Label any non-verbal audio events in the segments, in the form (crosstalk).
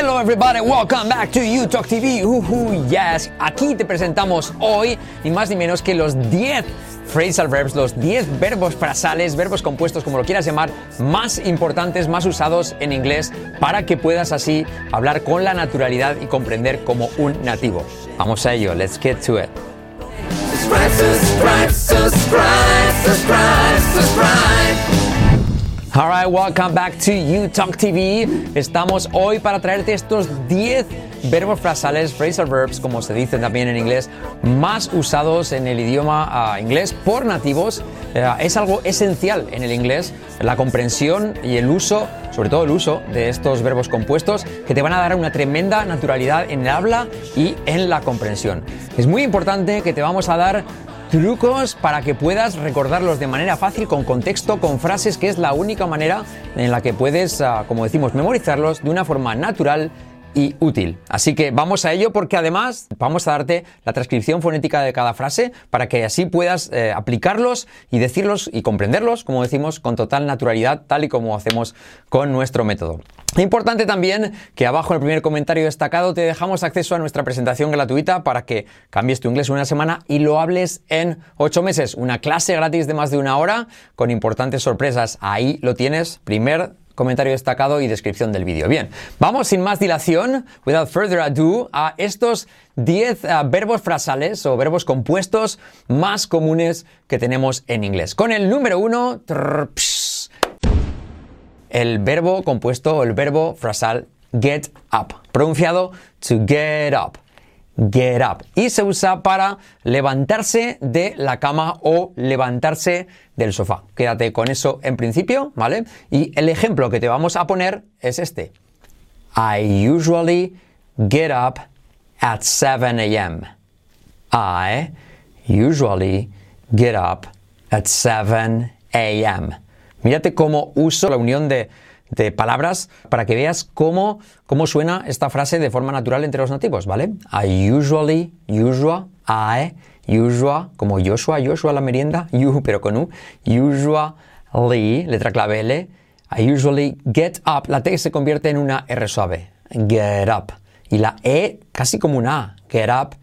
Hello everybody, welcome back to You Talk TV. Uhu, yes, aquí te presentamos hoy ni más ni menos que los 10 phrasal verbs, los 10 verbos frasales, verbos compuestos, como lo quieras llamar, más importantes, más usados en inglés para que puedas así hablar con la naturalidad y comprender como un nativo. Vamos a ello, let's get to it. subscribe, subscribe, subscribe. Alright, welcome back to You Talk TV. Estamos hoy para traerte estos 10 verbos frasales, phrasal verbs, como se dicen también en inglés, más usados en el idioma ah, inglés por nativos. Eh, es algo esencial en el inglés, la comprensión y el uso, sobre todo el uso de estos verbos compuestos, que te van a dar una tremenda naturalidad en el habla y en la comprensión. Es muy importante que te vamos a dar trucos para que puedas recordarlos de manera fácil, con contexto, con frases, que es la única manera en la que puedes, ah, como decimos, memorizarlos de una forma natural y útil. Así que vamos a ello porque además vamos a darte la transcripción fonética de cada frase para que así puedas eh, aplicarlos y decirlos y comprenderlos, como decimos, con total naturalidad, tal y como hacemos con nuestro método. Importante también que abajo en el primer comentario destacado te dejamos acceso a nuestra presentación gratuita para que cambies tu inglés en una semana y lo hables en ocho meses. Una clase gratis de más de una hora con importantes sorpresas. Ahí lo tienes. Primer comentario destacado y descripción del vídeo. Bien, vamos sin más dilación, without further ado, a estos 10 uh, verbos frasales o verbos compuestos más comunes que tenemos en inglés. Con el número uno, trrr, psh, el verbo compuesto o el verbo frasal get up, pronunciado to get up. Get up. Y se usa para levantarse de la cama o levantarse del sofá. Quédate con eso en principio, ¿vale? Y el ejemplo que te vamos a poner es este. I usually get up at 7 a.m. I usually get up at 7 a.m. Mírate cómo uso la unión de, de palabras para que veas cómo, cómo suena esta frase de forma natural entre los nativos, ¿vale? I usually, usual, I, usual, como Joshua, Joshua la merienda, (laughs) you, pero con U, usually, letra clave L, I usually get up, la T se convierte en una R suave, get up, y la E casi como una A, get up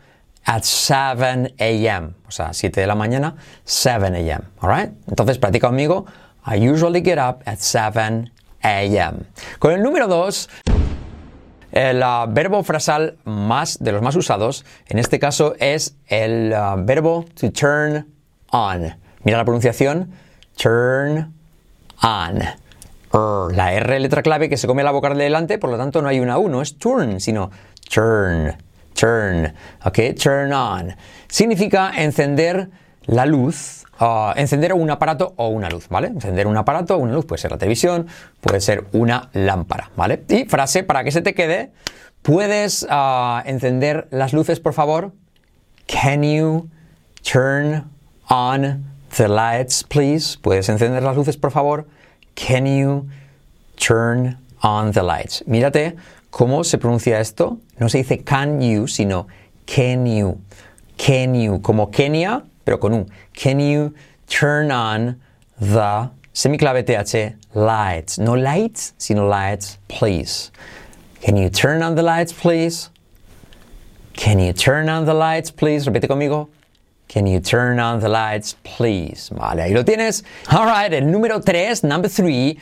at 7 a.m., o sea, 7 de la mañana, 7 a.m., alright? Entonces, practica conmigo, I usually get up at 7 a.m. Con el número 2, el uh, verbo frasal más de los más usados, en este caso es el uh, verbo to turn on. Mira la pronunciación, turn on. La R letra clave que se come la vocal de delante, por lo tanto no hay una U, no es turn, sino turn, turn, ¿ok? Turn on. Significa encender la luz uh, encender un aparato o una luz, ¿vale? Encender un aparato o una luz puede ser la televisión, puede ser una lámpara, ¿vale? Y frase para que se te quede, ¿puedes uh, encender las luces, por favor? Can you turn on the lights, please? ¿Puedes encender las luces, por favor? Can you turn on the lights? Mírate cómo se pronuncia esto. No se dice can you, sino can you. Can you, como Kenia, pero con U. Can you turn on the semiclave TH lights? No lights, sino lights, please. Can you turn on the lights, please? Can you turn on the lights, please? Repite conmigo. Can you turn on the lights, please? Vale, ahí lo tienes. All right, el número 3, number 3,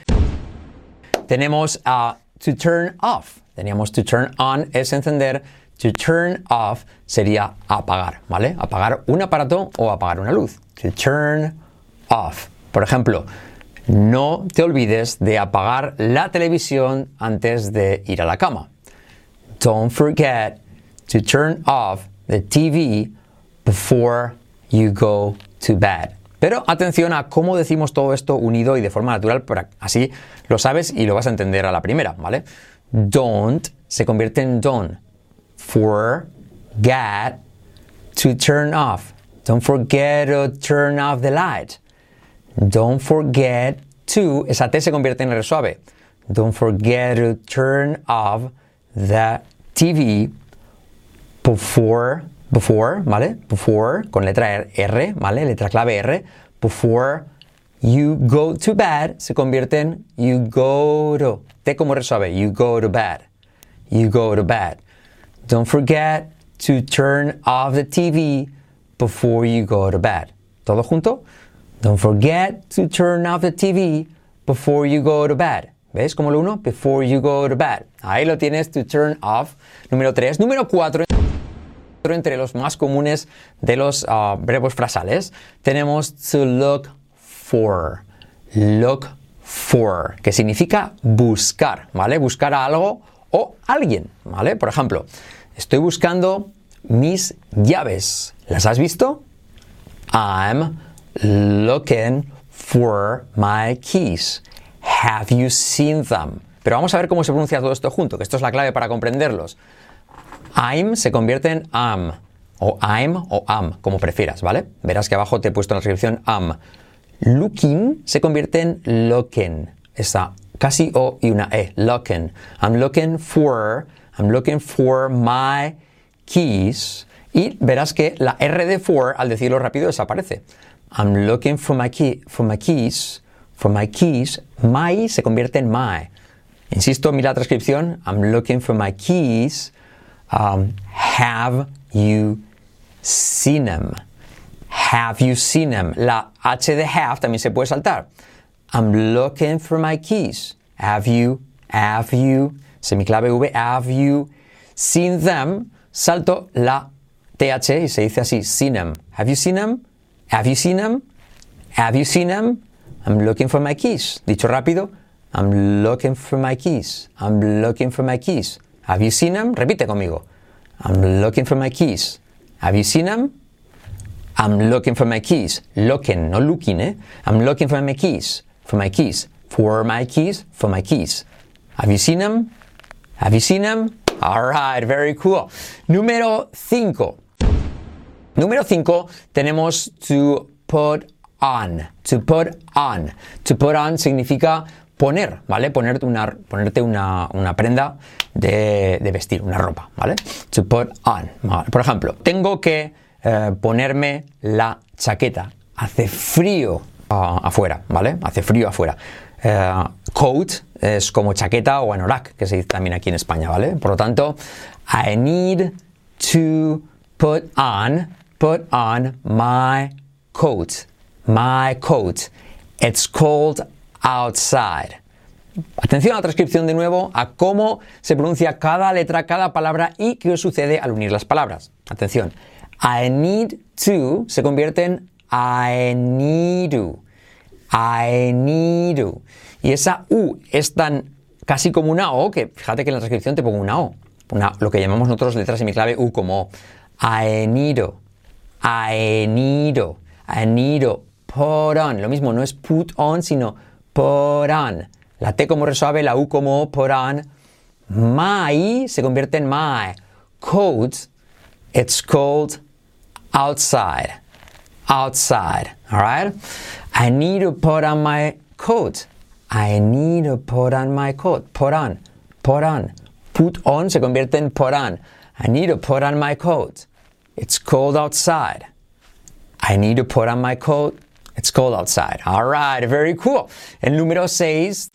tenemos uh, to turn off. Teníamos to turn on, es encender. To turn off sería apagar, ¿vale? Apagar un aparato o apagar una luz. To turn off. Por ejemplo, no te olvides de apagar la televisión antes de ir a la cama. Don't forget to turn off the TV before you go to bed. Pero atención a cómo decimos todo esto unido y de forma natural, para así lo sabes y lo vas a entender a la primera, ¿vale? Don't se convierte en don't. Forget to turn off. Don't forget to turn off the light. Don't forget to, esa T se convierte en R suave. Don't forget to turn off the TV before, before, ¿vale? Before, con letra R, ¿vale? Letra clave R. Before you go to bed se convierte en you go to. T como R. You go to bed. you go to bed. Don't forget to turn off the TV before you go to bed. ¿Todo junto? Don't forget to turn off the TV before you go to bed. ¿Ves cómo lo uno? Before you go to bed. Ahí lo tienes, to turn off. Número 3. Número 4. Entre los más comunes de los uh, verbos frasales, tenemos to look for. Look for, que significa buscar, ¿vale? Buscar algo o alguien, ¿vale? Por ejemplo, estoy buscando mis llaves. ¿Las has visto? I'm looking for my keys. Have you seen them? Pero vamos a ver cómo se pronuncia todo esto junto, que esto es la clave para comprenderlos. I'm se convierte en am, o I'm o am, como prefieras, ¿vale? Verás que abajo te he puesto la descripción am. Looking se convierte en looking, esa casi O y una E, looking. I'm looking for, I'm looking for my keys. Y verás que la R de for, al decirlo rápido, desaparece. I'm looking for my, key, for my keys, for my keys. My se convierte en my. Insisto, mira la transcripción. I'm looking for my keys. Um, have you seen them? Have you seen them? La H de have también se puede saltar. I'm looking for my keys. Have you, have you, semiclave V, have you seen them? Salto la TH y se dice así, seen them. Have you seen them? Have you seen them? Have you seen them? I'm looking for my keys. Dicho rápido, I'm looking for my keys. I'm looking for my keys. Have you seen them? Repite conmigo. I'm looking for my keys. Have you seen them? I'm looking for my keys. Looking, no looking, eh? I'm looking for my keys. For my keys. For my keys. For my keys. Have you seen them? Have you seen them? All right, very cool. Número 5. Número 5 tenemos to put on. To put on. To put on significa poner, ¿vale? Ponerte una, ponerte una, una prenda de, de, vestir, una ropa, ¿vale? To put on. Por ejemplo, tengo que eh, ponerme la chaqueta. Hace frío afuera, ¿vale? Hace frío afuera. Uh, coat es como chaqueta o anorak, que se dice también aquí en España, ¿vale? Por lo tanto, I need to put on, put on my coat. My coat. It's cold outside. Atención a la transcripción de nuevo a cómo se pronuncia cada letra, cada palabra y qué sucede al unir las palabras. Atención. I need to se convierte en I need to. To. Y esa U es tan casi como una O que fíjate que en la transcripción te pongo una O. Lo que llamamos nosotros letras semiclave U como O. I need to. Put on. Lo mismo, no es put on, sino put on. La T como resuave, la U como O, put on. My se convierte en my. Coat, it's cold outside. Outside. All right? I need to put on my coat. I need to put on my coat. Put on. Put on. Put on se convierte en put on. I need to put on my coat. It's cold outside. I need to put on my coat. It's cold outside. All right, very cool. El número 6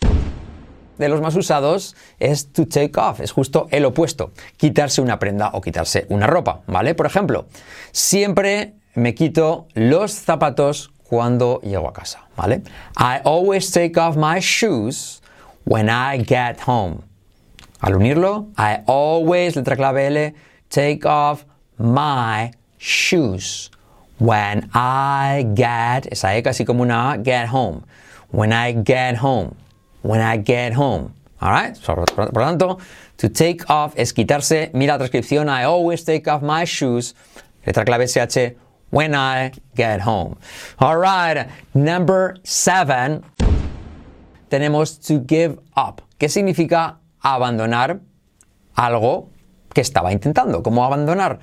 de los más usados es to take off, es justo el opuesto, quitarse una prenda o quitarse una ropa, ¿vale? Por ejemplo, siempre me quito los zapatos cuando llego a casa, ¿vale? I always take off my shoes when I get home. Al unirlo, I always, letra clave L, take off my shoes when I get, esa E casi como una A, get home. When I get home. When I get home. Alright? So, por, tanto, to take off es quitarse. Mira la transcripción. I always take off my shoes. Letra clave SH. When I get home. Alright. Number seven. Tenemos to give up. ¿Qué significa abandonar algo que estaba intentando? ¿Cómo abandonar?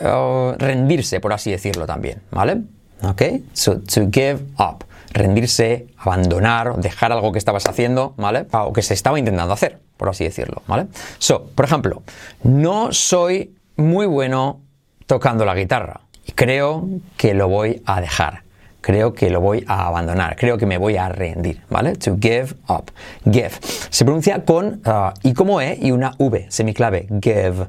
Uh, rendirse, por así decirlo también. ¿Vale? Ok. So, to give up rendirse, abandonar, dejar algo que estabas haciendo, ¿vale? O que se estaba intentando hacer, por así decirlo, ¿vale? So, por ejemplo, no soy muy bueno tocando la guitarra creo que lo voy a dejar. creo que lo voy a abandonar, creo que me voy a rendir, ¿vale? To give up. Give. Se pronuncia con uh, I como E y una V, semiclave. Give,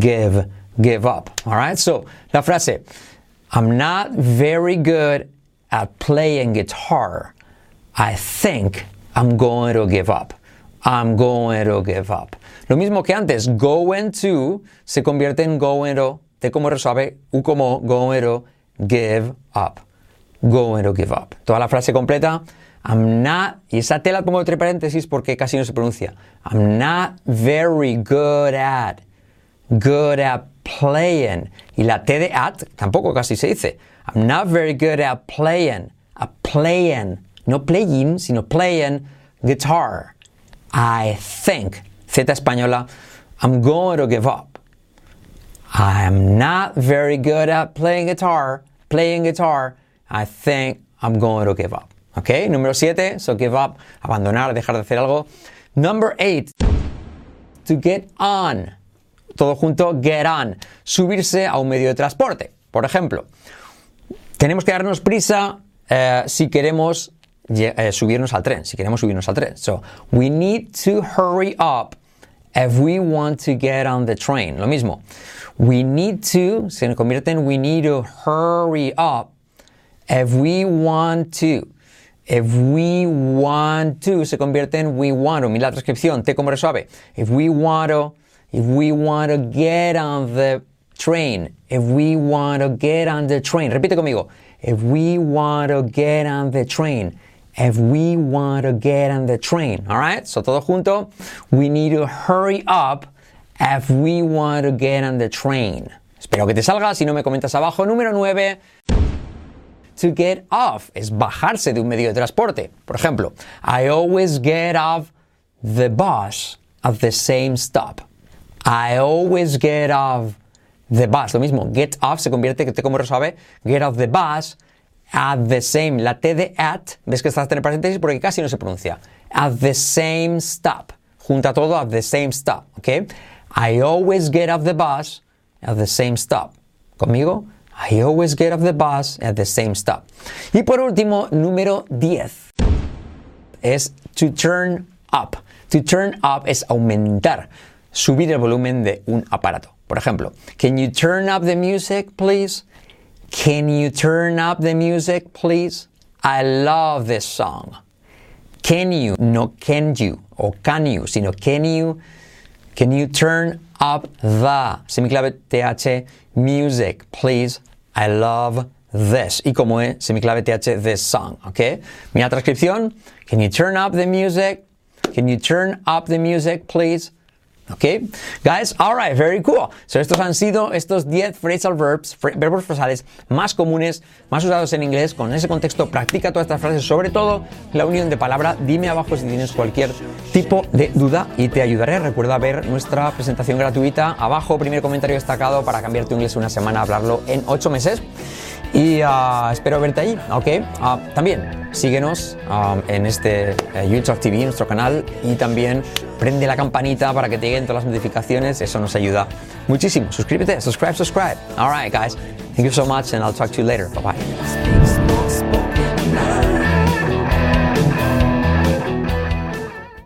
give, give up. Alright, so la frase, I'm not very good at playing guitar. I think I'm going to give up. I'm going to give up. Lo mismo que antes, going to se convierte en going to, T como resuave, U como to give up. To give up. Toda la frase completa. I'm not, y esa T la pongo entre paréntesis porque casi no se pronuncia. I'm not very good at, good at playing. Y la T de at tampoco casi se dice. I'm not very good at playing, at playing, no playing, sino playing guitar. I think, Z española, I'm going to give up. I'm not very good at playing guitar, playing guitar. I think I'm going to give up. ¿Ok? Número 7, so give up, abandonar, dejar de hacer algo. Number 8, to get on. Todo junto, get on. Subirse a un medio de transporte. Por ejemplo, tenemos que darnos prisa eh, si queremos eh, subirnos al tren, si queremos subirnos al tren. So, we need to hurry up if we want to get on the train. Lo mismo. We need to, se convierte en we need to hurry up if we want to. If we want to se convierte en we want to. Mira la transcripción, T como resuave. If we want to, if we want to get on the train. If we want to get on the train. Repite conmigo. If we want to get on the train. If we want to get on the train. All right? So todo junto. We need to hurry up if we want to get on the train. Espero que te salga. Si no, me comentas abajo. Número 9. To get off es bajarse de un medio de transporte. Por ejemplo, I always get off the bus at the same stop. I always get off the bus. Lo mismo, get off se convierte, que te como resuave, get off the bus at the same. La T de at, ves que estás en paréntesis porque casi no se pronuncia. At the same stop. Junta todo at the same stop. ¿Ok? I always get off the bus at the same stop. ¿Conmigo? I always get off the bus at the same stop. Y por último, número 10 es to turn up. To turn up es aumentar, subir el volumen de un aparato. Por ejemplo, can you turn up the music, please? Can you turn up the music, please? I love this song. Can you, no can you, o can you, sino can you, can you turn up the, semiclave TH, music, please? I love this. Y como es, semiclave TH, this song, ¿ok? Mira transcripción, can you turn up the music? Can you turn up the music, please? ¿Ok? Guys, alright, very cool. So, estos han sido estos 10 phrasal verbs, verbos frasales más comunes, más usados en inglés. Con ese contexto, practica todas estas frases, sobre todo la unión de palabra. Dime abajo si tienes cualquier tipo de duda y te ayudaré. Recuerda ver nuestra presentación gratuita. Abajo, primer comentario destacado para cambiar tu inglés una semana, hablarlo en 8 meses. Y uh, espero verte ahí, ¿ok? Uh, también síguenos um, en este uh, YouTube TV, nuestro canal, y también prende la campanita para que te lleguen todas las notificaciones, eso nos ayuda muchísimo. Suscríbete, subscribe, subscribe. Alright, guys, thank you so much, and I'll talk to you later. Bye bye.